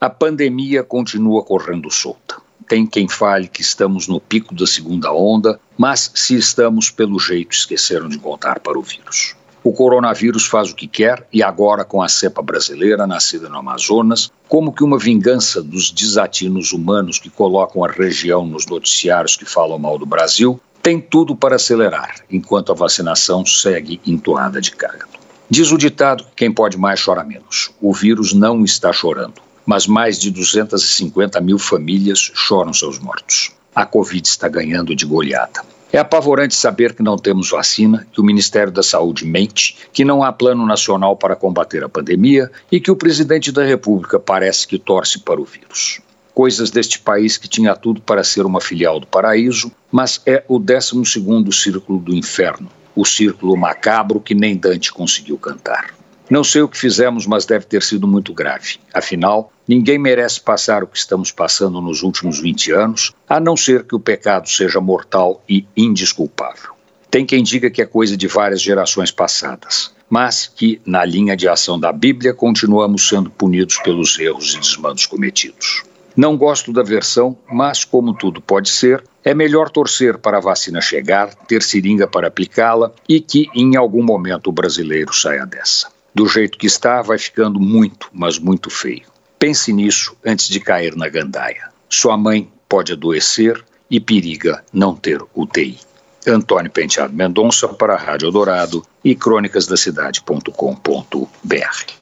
A pandemia continua correndo solta. Tem quem fale que estamos no pico da segunda onda, mas se estamos, pelo jeito, esqueceram de contar para o vírus. O coronavírus faz o que quer e agora com a cepa brasileira nascida no Amazonas, como que uma vingança dos desatinos humanos que colocam a região nos noticiários que falam mal do Brasil, tem tudo para acelerar, enquanto a vacinação segue entoada de carga. Diz o ditado que quem pode mais chora menos. O vírus não está chorando mas mais de 250 mil famílias choram seus mortos. A Covid está ganhando de goleada. É apavorante saber que não temos vacina, que o Ministério da Saúde mente, que não há plano nacional para combater a pandemia e que o presidente da República parece que torce para o vírus. Coisas deste país que tinha tudo para ser uma filial do paraíso, mas é o 12 círculo do inferno, o círculo macabro que nem Dante conseguiu cantar. Não sei o que fizemos, mas deve ter sido muito grave. Afinal, ninguém merece passar o que estamos passando nos últimos 20 anos, a não ser que o pecado seja mortal e indisculpável. Tem quem diga que é coisa de várias gerações passadas, mas que, na linha de ação da Bíblia, continuamos sendo punidos pelos erros e desmandos cometidos. Não gosto da versão, mas como tudo pode ser, é melhor torcer para a vacina chegar, ter seringa para aplicá-la e que em algum momento o brasileiro saia dessa. Do jeito que está, vai ficando muito, mas muito feio. Pense nisso antes de cair na gandaia. Sua mãe pode adoecer e periga não ter UTI. Antônio Penteado Mendonça para a Rádio Dourado e crônicasdacidade.com.br.